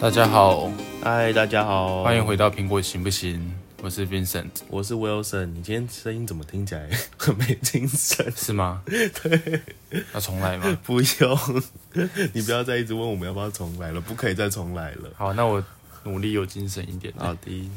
大家好，嗨，大家好，欢迎回到苹果行不行？我是 Vincent，我是 Wilson。你今天声音怎么听起来很 没精神？是吗？对，要重来吗？不用，你不要再一直问我们要不要重来了，不可以再重来了。好，那我努力有精神一点。好的，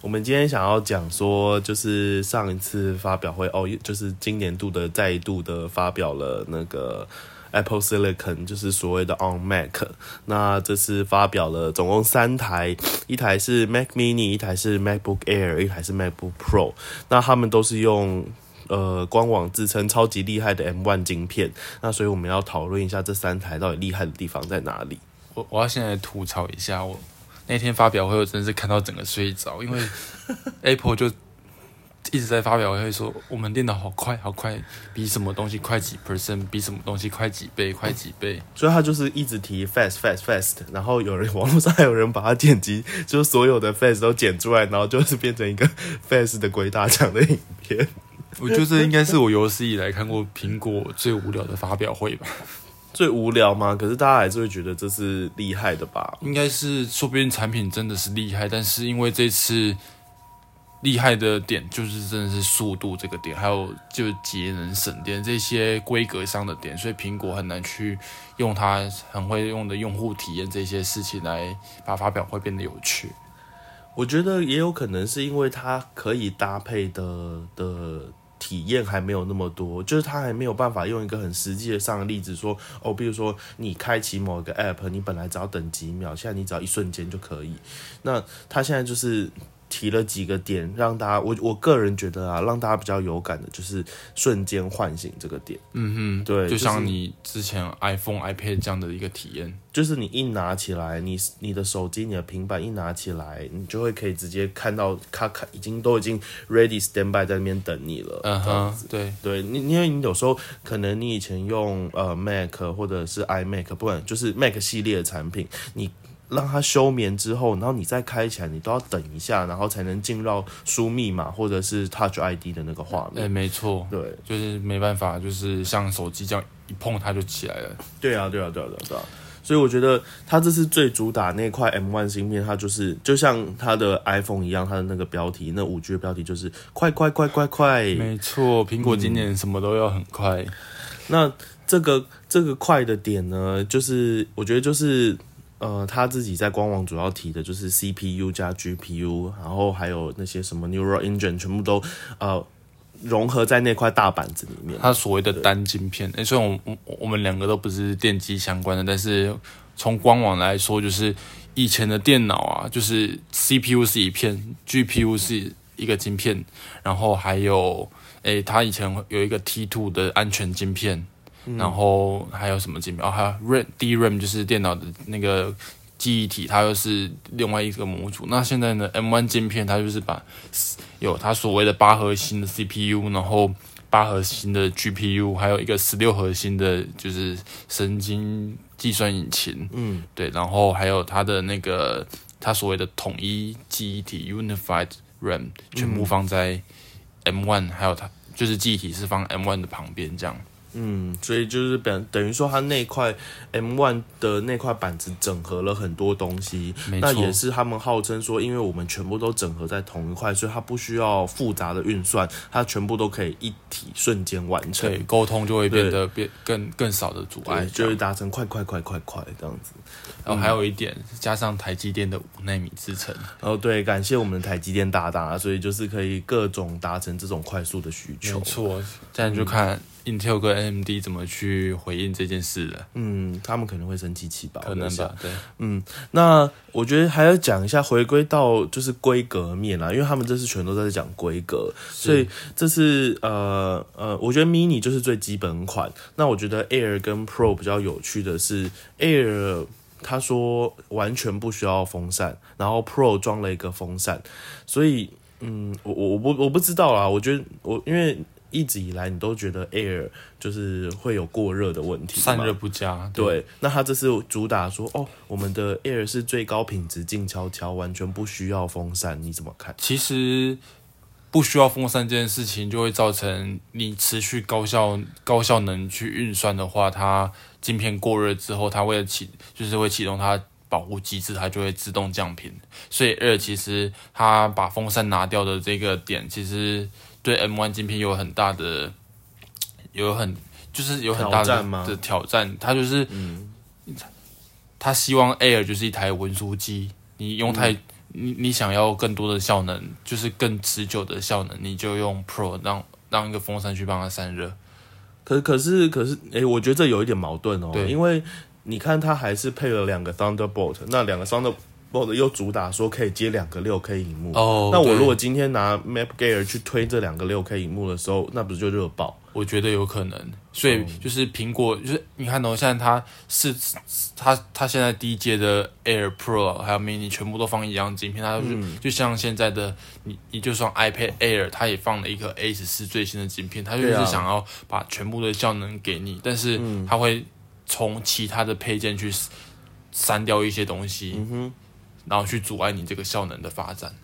我们今天想要讲说，就是上一次发表会哦，就是今年度的再度的发表了那个。Apple Silicon 就是所谓的 On Mac，那这次发表了总共三台，一台是 Mac Mini，一台是 MacBook Air，一台是 MacBook Pro。那他们都是用呃官网自称超级厉害的 M1 晶片。那所以我们要讨论一下这三台到底厉害的地方在哪里。我我要现在吐槽一下，我那天发表会我真是看到整个睡着，因为 Apple 就。一直在发表会说，我们电脑好快，好快，比什么东西快几 percent，比什么东西快几倍，快几倍。所以他就是一直提 fast fast fast，然后有人网络上还有人把它剪辑，就是所有的 fast 都剪出来，然后就是变成一个 fast 的鬼打墙的影片。我觉得这应该是我有史以来看过苹果最无聊的发表会吧。最无聊吗？可是大家还是会觉得这是厉害的吧？应该是，说不定产品真的是厉害，但是因为这次。厉害的点就是真的是速度这个点，还有就节能省电这些规格上的点，所以苹果很难去用它很会用的用户体验这些事情来把发表会变得有趣。我觉得也有可能是因为它可以搭配的的体验还没有那么多，就是它还没有办法用一个很实际的上的例子说哦，比如说你开启某一个 app，你本来只要等几秒，现在你只要一瞬间就可以。那它现在就是。提了几个点，让大家我我个人觉得啊，让大家比较有感的，就是瞬间唤醒这个点。嗯哼，对，就像你之前 iPhone、iPad 这样的一个体验，就是你一拿起来，你你的手机、你的平板一拿起来，你就会可以直接看到它看已经都已经 ready stand by 在那边等你了。嗯哼，对对，你因为你有时候可能你以前用呃 Mac 或者是 iMac，不管就是 Mac 系列的产品，你。让它休眠之后，然后你再开起来，你都要等一下，然后才能进入到输密码或者是 Touch ID 的那个画面。哎，没错，对，就是没办法，就是像手机这样一碰它就起来了。对啊，对啊，对啊，对啊。所以我觉得它这次最主打那块 M1 芯片，它就是就像它的 iPhone 一样，它的那个标题，那五 G 的标题就是快快快快快。没错，苹果今年什么都要很快。那这个这个快的点呢，就是我觉得就是。呃，他自己在官网主要提的就是 CPU 加 GPU，然后还有那些什么 Neural Engine，全部都呃融合在那块大板子里面。它所谓的单晶片，哎，虽然我我我们两个都不是电机相关的，但是从官网来说，就是以前的电脑啊，就是 CPU 是一片，GPU 是一个晶片，然后还有哎，它以前有一个 T2 的安全晶片。然后还有什么晶片？哦，还有 RAM、DRAM，就是电脑的那个记忆体，它又是另外一个模组。那现在呢，M1 晶片它就是把有它所谓的八核心的 CPU，然后八核心的 GPU，还有一个十六核心的，就是神经计算引擎。嗯，对，然后还有它的那个它所谓的统一记忆体 Unified RAM，全部放在 M1，还有它就是记忆体是放 M1 的旁边这样。嗯，所以就是等等于说，它那块 M One 的那块板子整合了很多东西，那也是他们号称说，因为我们全部都整合在同一块，所以它不需要复杂的运算，它全部都可以一体瞬间完成，对，沟通就会变得变更更少的阻碍，就会达成快快快快快这样子。然后还有一点，加上台积电的五纳米制程，哦，对，感谢我们的台积电大大，所以就是可以各种达成这种快速的需求。没错，这样就看。Intel 跟 AMD 怎么去回应这件事了？嗯，他们可能会生气气吧？可能吧。对，嗯，那我觉得还要讲一下，回归到就是规格面啦，因为他们这次全都在讲规格，所以这次呃呃，我觉得 Mini 就是最基本款。那我觉得 Air 跟 Pro 比较有趣的是，Air 他说完全不需要风扇，然后 Pro 装了一个风扇，所以嗯，我我我不我不知道啦，我觉得我因为。一直以来，你都觉得 Air 就是会有过热的问题，散热不佳。对，那他这次主打说，哦，我们的 Air 是最高品质、静悄悄，完全不需要风扇，你怎么看？其实不需要风扇这件事情，就会造成你持续高效、高效能去运算的话，它晶片过热之后，它为了启，就是会启动它保护机制，它就会自动降频。所以 Air 其实它把风扇拿掉的这个点，其实对 M1 晶片有很大的，有很就是有很大的挑战的挑战。它就是，它希望 Air 就是一台文书机，你用太。你你想要更多的效能，就是更持久的效能，你就用 Pro 让让一个风扇去帮它散热。可可是可是，诶、我觉得这有一点矛盾哦，对因为你看它还是配了两个 Thunderbolt，那两个 Thunderbolt 又主打说可以接两个六 K 荧幕。哦那我如果今天拿 Map Gear 去推这两个六 K 荧幕的时候，那不是就热爆？我觉得有可能，所以就是苹果，就是你看哦，现在它是它它现在第一届的 Air Pro 还有 Mini 全部都放一样晶片，它就是、就像现在的你你就算 iPad Air，它也放了一个 A 十四最新的晶片，它就是想要把全部的效能给你，但是它会从其他的配件去删掉一些东西，然后去阻碍你这个效能的发展。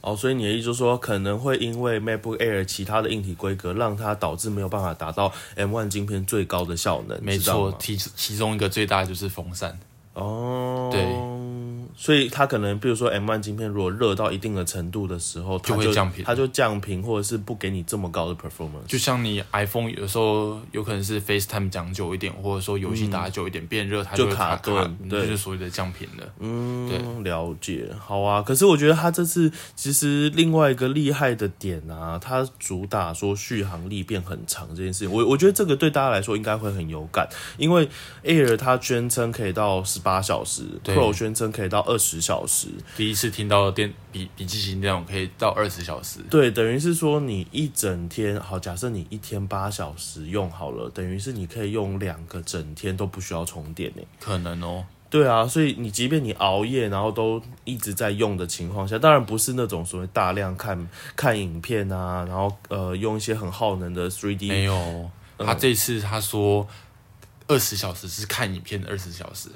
哦，所以你的意思就是说，可能会因为 MacBook Air 其他的硬体规格，让它导致没有办法达到 M1 晶片最高的效能。没错，其其中一个最大就是风扇。哦，对，所以它可能比如说 M1 晶片如果热到一定的程度的时候，它就会降频它就降频，或者是不给你这么高的 performance。就像你 iPhone 有时候有可能是 FaceTime 讲久一点，或者说游戏打久一点、变热，它就卡卡顿对就是所谓的降频了。嗯，了解，好啊。可是我觉得它这次其实另外一个厉害的点啊，它主打说续航力变很长这件事情，我我觉得这个对大家来说应该会很有感，因为 Air 它宣称可以到十八小时，Pro 宣称可以到二十小时，第一次听到电笔笔记型电脑可以到二十小时，对，等于是说你一整天，好，假设你一天八小时用好了，等于是你可以用两个整天都不需要充电呢。可能哦。对啊，所以你即便你熬夜，然后都一直在用的情况下，当然不是那种所谓大量看看影片啊，然后呃用一些很耗能的 3D，没有，他这次他说二十小时是看影片的二十小时，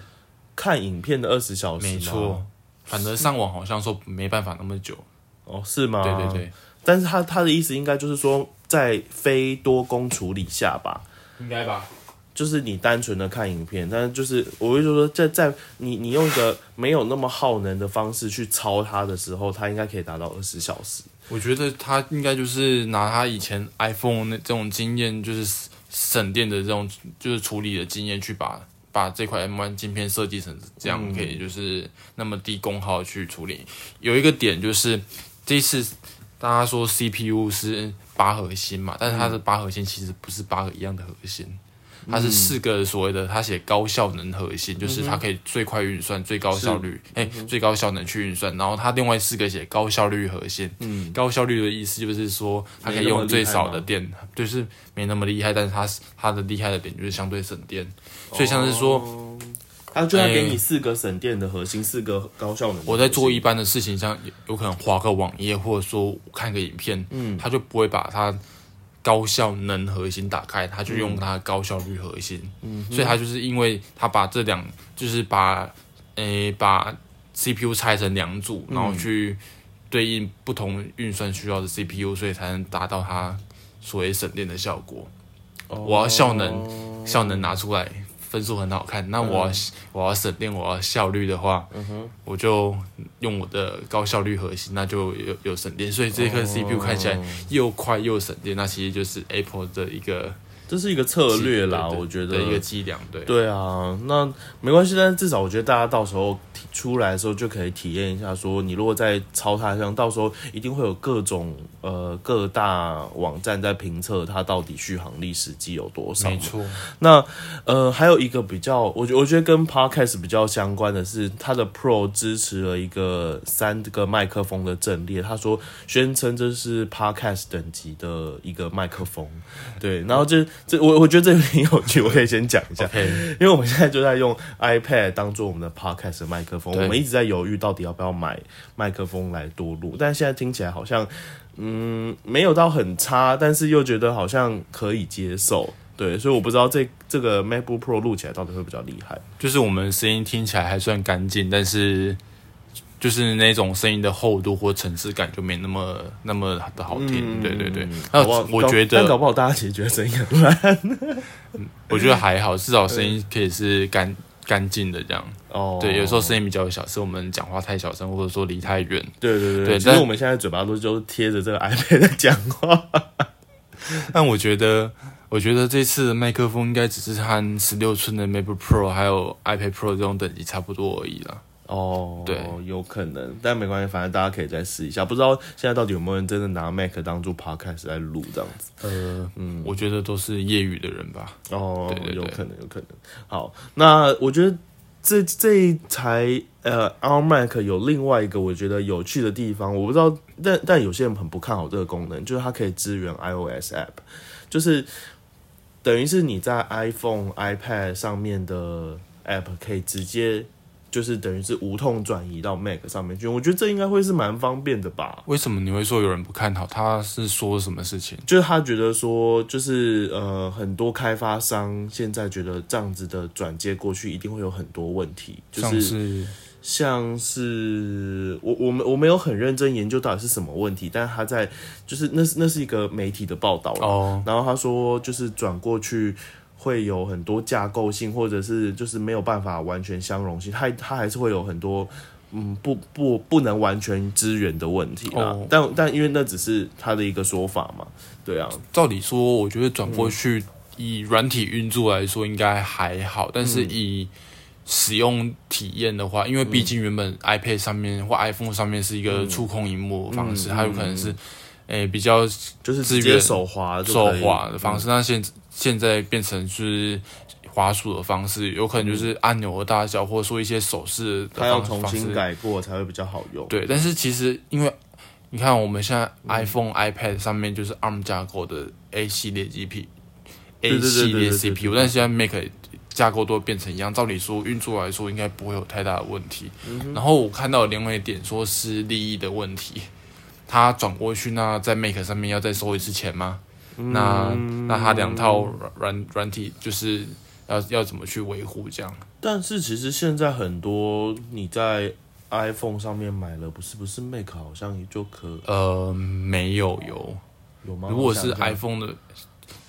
看影片的二十小时，没错。。反正上网好像说没办法那么久。哦，是吗？对对。对，但是他他的意思应该就是说，在非多工处理下吧，应该吧。就是你单纯的看影片，但是就是我会就说在在你你用一个没有那么耗能的方式去操它的时候，它应该可以达到二十小时。我觉得他应该就是拿他以前 iPhone 那这种经验，就是省电的这种就是处理的经验，去把把这块 M1 镜片设计成这样，可以就是那么低功耗去处理。有一个点就是这次大家说 CPU 是八核心嘛，但是它的八核心其实不是八个一样的核心。它是四个所谓的，它写高效能核心，就是它可以最快运算、最高效率，哎、最高效能去运算。然后它另外四个写高效率核心，嗯，高效率的意思就是说它可以用最少的电，就是没那么厉害，但是它它的厉害的点就是相对省电。所以像是说，它就要给你四个省电的核心，四个高效能。我在做一般的事情，像有有可能划个网页，或者说看个影片，嗯，他就不会把它高效能核心打开，他就用它的高效率核心，嗯，所以他就是因为他把这两，就是把，诶、把 CPU 拆成两组，然后去对应不同运算需要的 CPU，所以才能达到它所谓省电的效果。我要效能，效能拿出来，分数很好看。那我要、我要省电，我要效率的话，我就用我的高效率核心，那就有有省电。所以这颗 CPU 看起来又快又省电，那其实就是 Apple 的一个这是一个策略啦，我觉得的一个伎俩。对，对啊，那没关系，但是至少我觉得大家到时候体出来的时候就可以体验一下，说你如果在超它上，到时候一定会有各种呃各大网站在评测它到底续航力实际有多少。没错。那呃，还有一个比较，我觉我觉得跟 Podcast 比较相关的是，它的 Pro 支持了一个三个麦克风的阵列，他说宣称这是 Podcast 等级的一个麦克风，对，然后这这我我觉得这有点有趣，我可以先讲一下。因为我们现在就在用 iPad 当做我们的 podcast 的麦克风，我们一直在犹豫到底要不要买麦克风来多录，但现在听起来好像，嗯，没有到很差，但是又觉得好像可以接受，对，所以我不知道这这个 MacBook Pro 录起来到底会比较厉害。就是我们声音听起来还算干净，但是就是那种声音的厚度或层次感就没那么那么的好听。对对对，那我觉得但搞不好大家其实觉得声音很烂。我觉得还好，至少声音可以是干干净的这样。哦，对，有时候声音比较小，是我们讲话太小声，或者说离太远。对对对，对但其实我们现在嘴巴都就贴着这个 iPad 在讲话。但我觉得，我觉得这次的麦克风应该只是和十六寸的 MacBook Pro 还有 iPad Pro 这种等级差不多而已啦。哦，对，有可能，但没关系，反正大家可以再试一下。不知道现在到底有没有人真的拿 Mac 当做 Podcast 在录这样子？呃，嗯，我觉得都是业余的人吧。哦，对对对有可能，有可能。好，那我觉得这这一台呃 r Mac 有另外一个我觉得有趣的地方，我不知道，但但有些人很不看好这个功能，就是它可以支援 iOS App，就是等于是你在 iPhone、iPad 上面的 App 可以直接。就是等于是无痛转移到 Mac 上面去，我觉得这应该会是蛮方便的吧。为什么你会说有人不看好？他是说什么事情？就是他觉得说，就是呃，很多开发商现在觉得这样子的转接过去一定会有很多问题，就是是像是我我们我没有很认真研究到底是什么问题，但是他在就是那是那是一个媒体的报道哦，然后他说就是转过去。会有很多架构性，或者是就是没有办法完全相容性，它它还是会有很多嗯不不不能完全支援的问题啦。哦。但但因为那只是他的一个说法嘛，对啊，照理说，我觉得转过去以软体运作来说应该还好，但是以使用体验的话，因为毕竟原本 iPad 上面或 iPhone 上面是一个触控荧幕的方式，嗯它有可能是诶、比较就是直接手滑就手滑的方式，那现现在变成就是滑鼠的方式，有可能就是按钮的大小，或者说一些手势的它要。重新改过才会比较好用。对，但是其实因为你看我们现在嗯 iPhone、iPad 上面就是 ARM 架构的 A 系列 GP、对 A 对对系列 CPU，但现在 Mac 架构都变成一样，照理说运作来说应该不会有太大的问题。嗯然后我看到有另外一点说是利益的问题，它转过去那在 Mac 上面要再收一次钱吗？那那他两套软软软体就是要要怎么去维护这样？但是其实现在很多你在 iPhone 上面买了，不是不是 Mac 好像也就可呃，没有有。有吗？如果是 iPhone 的，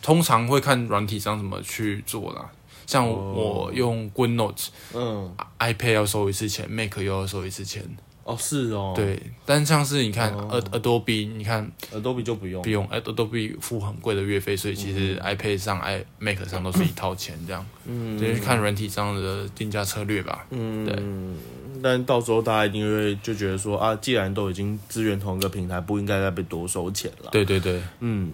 通常会看软体上怎么去做啦。像哦我用 GoodNotes、嗯 iPad 要收一次钱，Mac 又要收一次钱。哦是哦，对，但像是你看哦。Ad Adobe，你看，Adobe 就不用。不用 Adobe 付很贵的月费，所以其实 iPad 上、i Mac 上都是一套钱这样。嗯。就是看软体上的定价策略吧。嗯。对。但到时候大家一定会就觉得说啊，既然都已经支援同一个平台，不应该再被多收钱了。对对对，嗯，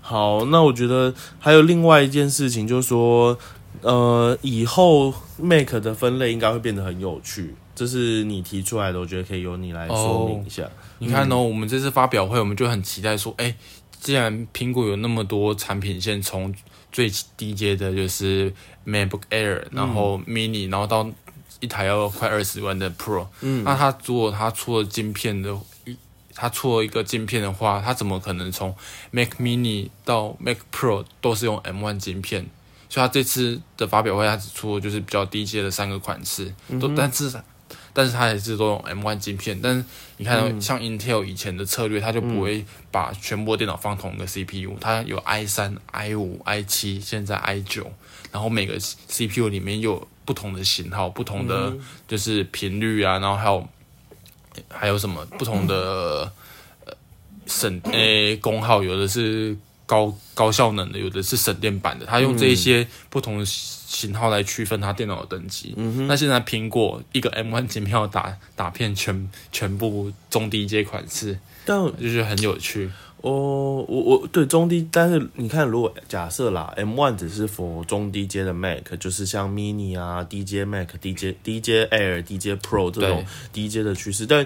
好，那我觉得还有另外一件事情，就是说，呃，以后 Mac 的分类应该会变得很有趣，这是你提出来的，我觉得可以由你来说明一下。你看哦，我们这次发表会，我们就很期待说，哎、既然苹果有那么多产品线，从最低阶的就是 MacBook Air，然后 Mini，然后到一台要快二十万的 Pro，嗯那它如果它出了晶片的，它出了一个晶片的话，它怎么可能从 Mac Mini 到 Mac Pro 都是用 M1 晶片？所以它这次的发表会，它只出了就是比较低阶的三个款式，都但是但是它也是都用 M1 晶片。但是你看，像 Intel 以前的策略，它就不会把全部电脑放同一个 CPU，它有 i 三、i 五、i 七，现在 i 九，然后每个 CPU 里面有不同的型号、不同的就是频率啊，然后还有还有什么不同的呃省诶功耗，有的是高高效能的，有的是省电版的，它用这一些不同的型号来区分它电脑的等级。那现在苹果一个 M1 晶片要打打遍全全部中低阶款式，但就是很有趣。哦，我我对中低，但是你看，如果假设啦，M1 只是 for 中低阶的 Mac，就是像 Mini 啊、低阶 Mac、低阶低阶 Air、低阶 Pro 这种低阶的趋势，但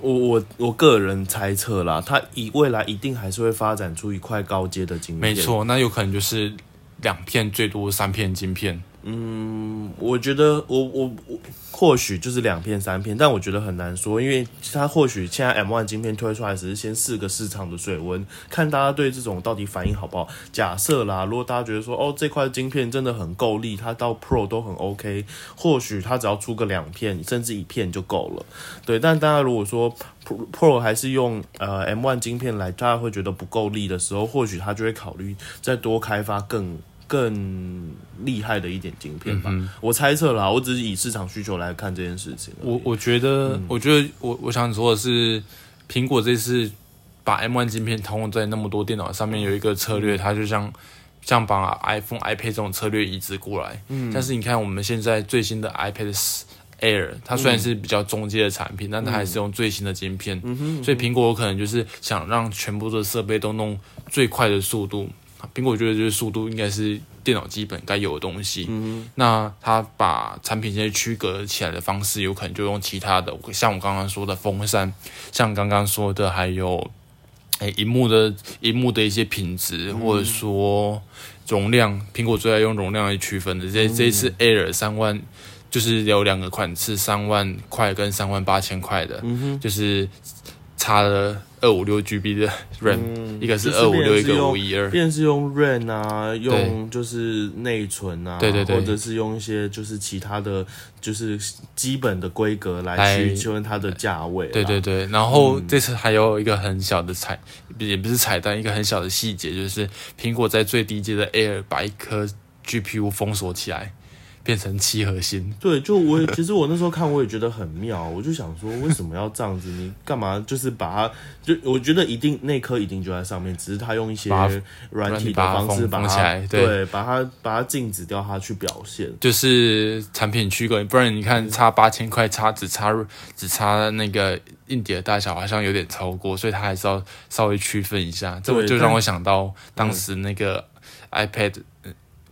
我我我个人猜测啦，它以未来一定还是会发展出一块高阶的晶片。没，错，那有可能就是两片最多三片晶片。嗯，我觉得我我我或许就是两片三片，但我觉得很难说，因为它或许现在 M1 晶片推出来只是先试个市场的水温，看大家对这种到底反应好不好。假设啦，如果大家觉得说哦这块晶片真的很够力，它到 Pro 都很 OK，或许它只要出个两片甚至一片就够了。对，但大家如果说 Pro Pro 还是用呃 M1 晶片来，大家会觉得不够力的时候，或许他就会考虑再多开发更。更厉害的一点晶片吧。嗯我猜测啦，我只是以市场需求来看这件事情。我我觉得，我觉得我我想说的是，苹果这次把 M1 晶片通用在那么多电脑上面，有一个策略，它就像像把 iPhone、iPad 这种策略移植过来。嗯，但是你看我们现在最新的 iPad Air，它虽然是比较中阶的产品，但它还是用最新的晶片，所以苹果有可能就是想让全部的设备都弄最快的速度。苹果觉得就是速度应该是电脑基本该有的东西，那它把产品线区隔起来的方式，有可能就用其他的，像我刚刚说的风扇，像刚刚说的还有，诶，荧幕的荧幕的一些品质，或者说容量，苹果最爱用容量来区分的。这这一次 Air 三万，就是有两个款式，三万块跟三万八千块的，就是差了二五六 GB 的 RAM，、一个是就是二五六，一个五一二。便是用 RAM 啊，用就是内存啊，对对对。或者是用一些就是其他的，就是基本的规格来来去确认它的价位。对对对，然后这次还有一个很小的彩，也不是彩蛋，一个很小的细节，就是苹果在最低阶的 Air 把一颗 GPU 封锁起来，变成七核心。对，就我也其实我那时候看我也觉得很妙，我就想说为什么要这样子？你干嘛就是把它就我觉得一定那颗一定就在上面，只是他用一些软体的方式把它对对，把它把它禁止掉它去表现。就是产品区隔，不然你看差八千块，差只差只差那个硬碟的大小，好像有点超过，所以它还是要稍微区分一下。这就让我想到当时那个 iPad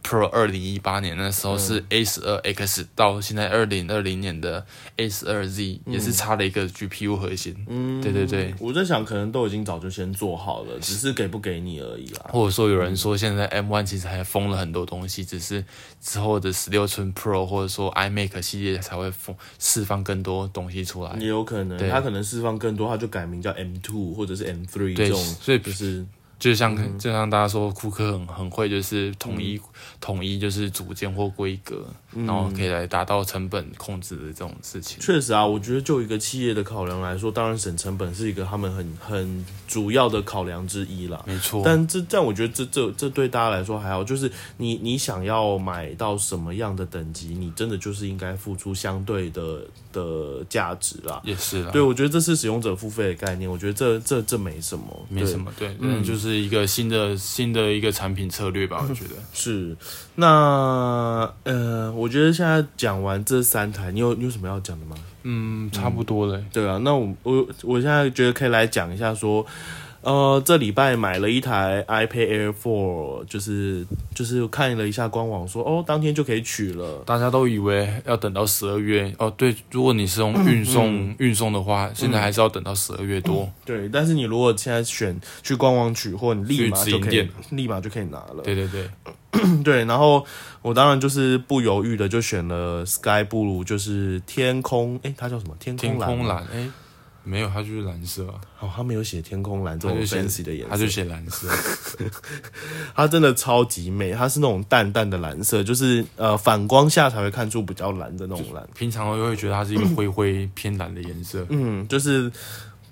Pro 二零一八年那时候是 A 十二 X 到现在二零二零年的 A 十二 Z 也是差了一个 GPU 核心。嗯，对对对，我在想可能都已经早就先做好了，只是给不给你而已啦。或者说有人说现在 M One 其实还封了很多东西，只是之后的十六寸 Pro 或者说 iMac 系列才会封释放更多东西出来。也有可能，它可能释放更多，它就改名叫 M two 或者是 M three 这种，所以不是就像、就像大家说，库克很很会，就是统一、统一就是组件或规格，然后可以来达到成本控制的这种事情。确实啊，我觉得就一个企业的考量来说，当然省成本是一个他们很很主要的考量之一啦。没错，但这但我觉得这这这对大家来说还好，就是你你想要买到什么样的等级，你真的就是应该付出相对的的价值啦。也是啦，对，我觉得这是使用者付费的概念，我觉得这这这没什么，没什么，对，嗯，就是一个新的新的一个产品策略吧，我觉得。是，那呃，我觉得现在讲完这三台，你有你有什么要讲的吗？嗯，差不多了。对啊，那我我我现在觉得可以来讲一下说，呃，这礼拜买了一台 iPad Air Four，就是就是看了一下官网说，哦，当天就可以取了。大家都以为要等到十二月哦，对，如果你是用运送、运送的话，现在还是要等到十二月多。对，但是你如果现在选去官网取，或你立马就可以立马就可以拿了。对对对，对，然后我当然就是不犹豫的就选了 Sky Blue，就是天空，诶，它叫什么？天天空蓝天。空蓝，哎，没有，它就是蓝色啊，哦，他没有写天空蓝这种它就写 fancy 的颜色，它就写蓝色。它真的超级美，它是那种淡淡的蓝色，就是呃反光下才会看出比较蓝的那种蓝。平常我会觉得它是一个灰灰偏蓝的颜色。嗯，就是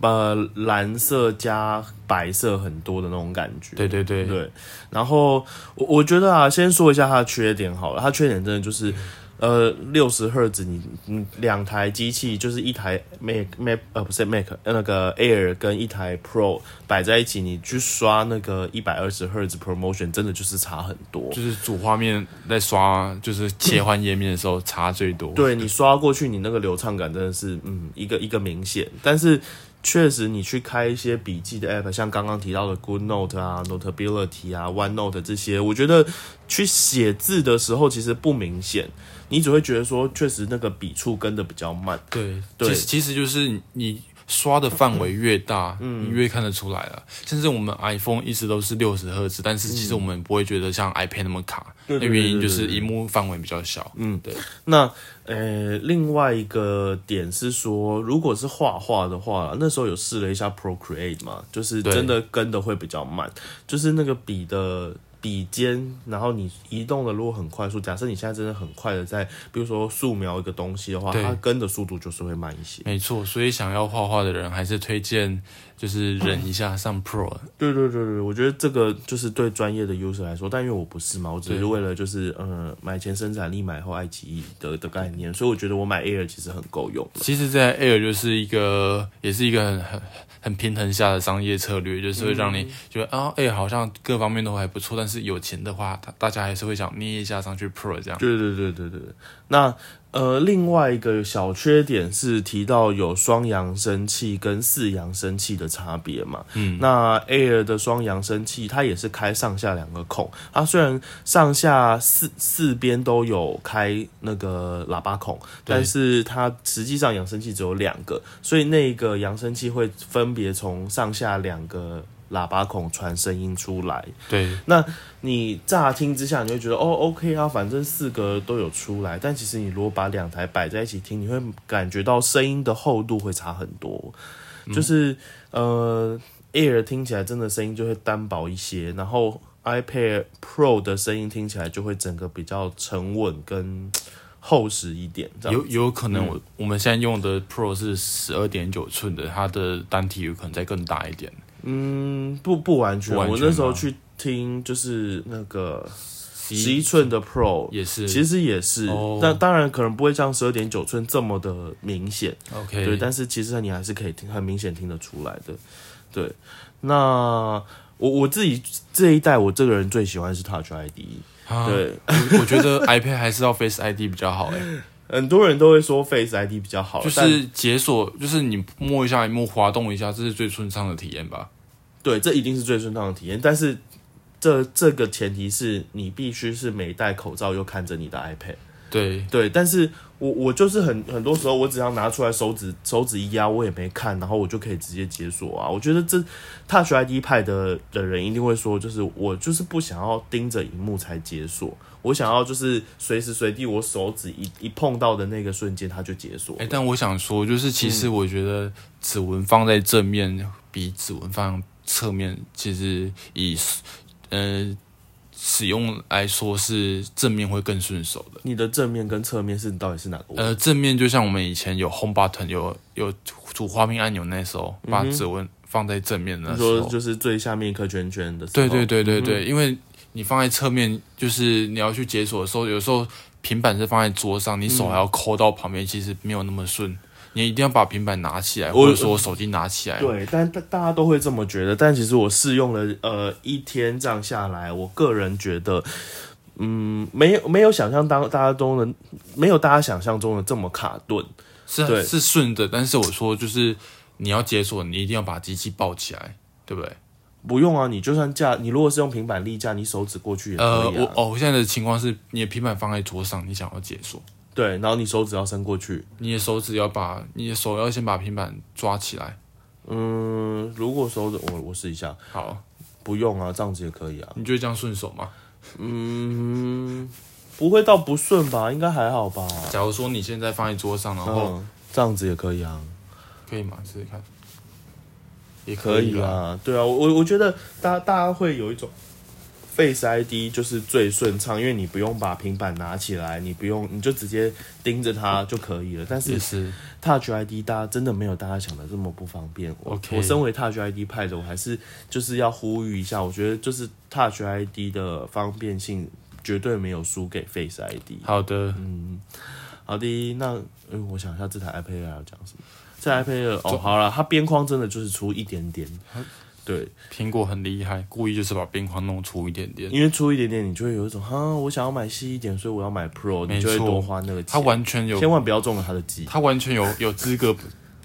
呃蓝色加白色很多的那种感觉。对对对，对，然后我我觉得啊，先说一下它的缺点好了，它缺点真的就是。呃，六十赫兹，你你两台机器就是一台 Mac Mac 呃不是 Mac 呃那个 Air 跟一台 Pro 摆在一起，你去刷那个一百二十赫兹 Promotion，真的就是差很多。就是主画面在刷，就是切换页面的时候差最多。对你刷过去，你那个流畅感真的是嗯一个一个明显，但是确实你去开一些笔记的 app，像刚刚提到的 Good Note 啊、Notability 啊、OneNote 这些，我觉得去写字的时候其实不明显，你只会觉得说确实那个笔触跟的比较慢。对，对其实其实就是你刷的范围越大，嗯你越看得出来了。甚至我们 iPhone 一直都是六十赫兹，但是其实我们不会觉得像 iPad 那么卡，那原因就是荧幕范围比较小。嗯，对。那呃，另外一个点是说，如果是画画的话，那时候有试了一下 Procreate 嘛，就是真的跟的会比较慢，就是那个笔的笔尖，然后你移动的如果很快速，假设你现在真的很快的在，比如说素描一个东西的话，它跟的速度就是会慢一些。没错，所以想要画画的人还是推荐就是忍一下上 Pro。对对对对，我觉得这个就是对专业的 user 来说，但因为我不是嘛，我只是为了就是呃买前生产力，买后爱奇艺的的概念，所以我觉得我买 Air 其实很够用。其实，在 Air 就是一个，也是一个很很很平衡下的商业策略，就是会让你觉得、啊，Air 好像各方面都还不错，但是有钱的话，大大家还是会想捏一下上去 Pro 这样。对对对对对，那呃，另外一个小缺点是提到有双扬声器跟四扬声器的差别嘛。嗯，那 Air 的双扬声器，它也是开上下两个孔，它虽然上下四四边都有开那个喇叭孔，但是它实际上扬声器只有两个，所以那个扬声器会分别从上下两个喇叭孔传声音出来。对，那你乍听之下，你会觉得哦，OK 啊，反正四个都有出来。但其实你如果把两台摆在一起听，你会感觉到声音的厚度会差很多。就是呃，Air 听起来真的声音就会单薄一些，然后 iPad Pro 的声音听起来就会整个比较沉稳跟厚实一点。有有可能我、我们现在用的 Pro 是十二点九寸的，它的单体有可能再更大一点。嗯，不不完全。完全我那时候去听就是那个十十一寸的 Pro，也是，其实也是，哦。但当然可能不会像十二点九寸这么的明显，OK，对，但是其实你还是可以听很明显听得出来的，对。那我我自己这一代，我这个人最喜欢是 Touch ID，、啊对，我 我觉得 iPad 还是要 Face ID 比较好哎、很多人都会说 Face ID 比较好，就是解锁，就是你摸一下一幕，滑动一下，这是最顺畅的体验吧？对，这一定是最顺畅的体验，但是这这个前提是你必须是没戴口罩又看着你的 iPad。对，对，但是我我就是很很多时候，我只要拿出来手指手指一压，我也没看，然后我就可以直接解锁啊。我觉得这 Touch ID 派的的人一定会说，就是我就是不想要盯着荧幕才解锁，我想要就是随时随地我手指一一碰到的那个瞬间，它就解锁哎、。但我想说，就是其实我觉得指纹放在正面比指纹放侧面，其实以呃使用来说是正面会更顺手的。你的正面跟侧面是到底是哪个？呃，正面就像我们以前有 Home Button 有有主画面按钮那时候，把指纹放在正面的你时候，说就是最下面一颗圈圈的时候，对对对对对，因为你放在侧面，就是你要去解锁的时候，有时候平板是放在桌上，你手还要抠到旁边，其实没有那么顺。你一定要把平板拿起来，或者说我手机拿起来。对，但大大家都会这么觉得，但其实我试用了呃一天这样下来，我个人觉得，嗯，没有没有想象当大家都能没有大家想象中的这么卡顿。对是是顺的，但是我说就是你要解锁，你一定要把机器抱起来，对不对？不用啊，你就算架，你如果是用平板立架，你手指过去也可呃，以啊。我哦，我现在的情况是，你的平板放在桌上，你想要解锁，对，然后你手指要伸过去。你的手指要把你的手要先把平板抓起来。嗯，如果手指我我试一下，好，不用啊，这样子也可以啊。你觉得这样顺手吗？嗯，不会到不顺吧？应该还好吧。假如说你现在放在桌上，然后嗯，这样子也可以啊。可以吗？试试看，也可以啦。啦，对啊，我我我觉得大家大家会有一种 Face ID 就是最顺畅，因为你不用把平板拿起来，你不用你就直接盯着它就可以了。但是是 Touch ID 大家真的没有大家想的这么不方便。我我身为 Touch ID 派的，我还是就是要呼吁一下，我觉得就是 Touch ID 的方便性绝对没有输给 Face ID。好的。嗯好的，那嗯，我想一下这台 iPad 要讲什么？这台 iPad 哦，好了，它边框真的就是出一点点，对，苹果很厉害，故意就是把边框弄粗一点点。因为粗一点点，你就会有一种哈，我想要买细一点，所以我要买 Pro，你就会多花那个钱。它完全有，千万不要中了他的计。它完全有有资格。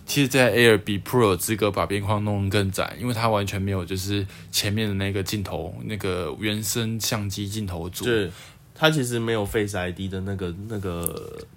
其实，在 Air 比 Pro 有资格把边框弄得更窄，因为它完全没有就是前面的那个镜头，那个原生相机镜头组。对，它其实没有 Face ID 的那个那个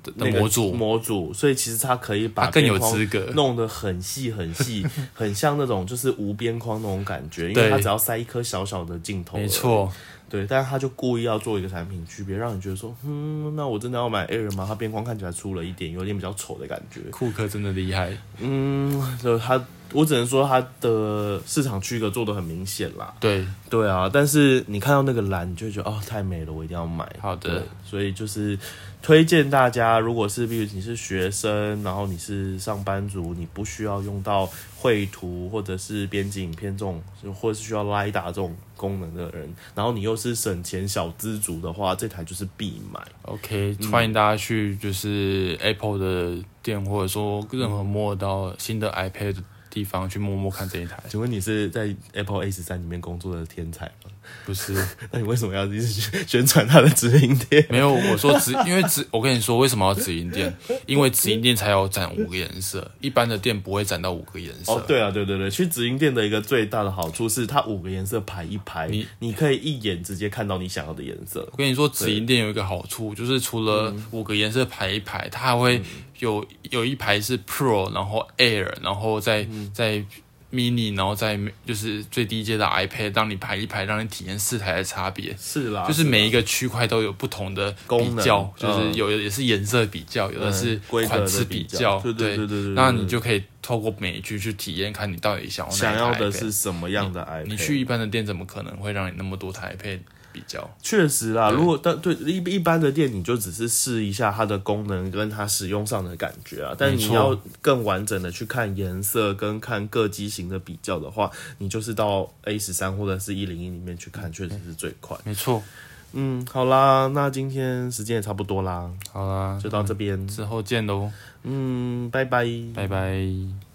的那个模组模组，所以其实它可以把更有边框资格。弄得很细很细，很像那种就是无边框那种感觉，因为它只要塞一颗小小的镜头。没。错，对，但是他就故意要做一个产品区别，让你觉得说，嗯，那我真的要买 Air 吗？它边框看起来粗了一点，有点比较丑的感觉。库克真的厉害。嗯，就它我只能说它的市场区隔做的很明显啦。对，对啊，但是你看到那个蓝，你就会觉得哦，太美了，我一定要买。好的，所以就是推荐大家，如果是比如你是学生，然后你是上班族，你不需要用到绘图或者是编辑影片这种，或者是需要 LiDAR 这种功能的人，然后你又是省钱小资族的话，这台就是必买。OK，欢迎大家去就是 Apple 的店，或者说任何摸到新的 iPad 的地方去摸摸看这一台。请问你是在 Apple A 十三里面工作的天才？不是，那你为什么要一直宣传它的直营店？没有我说直，因为直，我跟你说为什么要直营店？因为直营店才有展五个颜色，一般的店不会展到五个颜色。哦，对啊，对对对，去直营店的一个最大的好处是，它五个颜色排一排，你你可以一眼直接看到你想要的颜色。我跟你说，直营店有一个好处，就是除了五个颜色排一排，它还会有有一排是 Pro，然后 Air，然后再再 Mini，然后再就是最低阶的 iPad，让你排一排，让你体验四台的差别。是啦，就是每一个区块都有不同的比较，嗯就是有的也是颜色比较，有的是款式比较较，对对对那你就可以透过每一区去体验，看你到底想要哪一台想要的是什么样的 iPad？你去一般的店怎么可能会让你那么多台 iPad 比较？确实啦，如果但对一一般的店，你就只是试一下它的功能跟它使用上的感觉啊。但你要更完整的去看颜色跟看各机型的比较的话，你就是到 A 十三或者是一零一里面去看，确实是最快。没错，嗯，好啦，那今天时间也差不多啦，好啦，就到这边。之后见喽，嗯，拜拜。拜拜。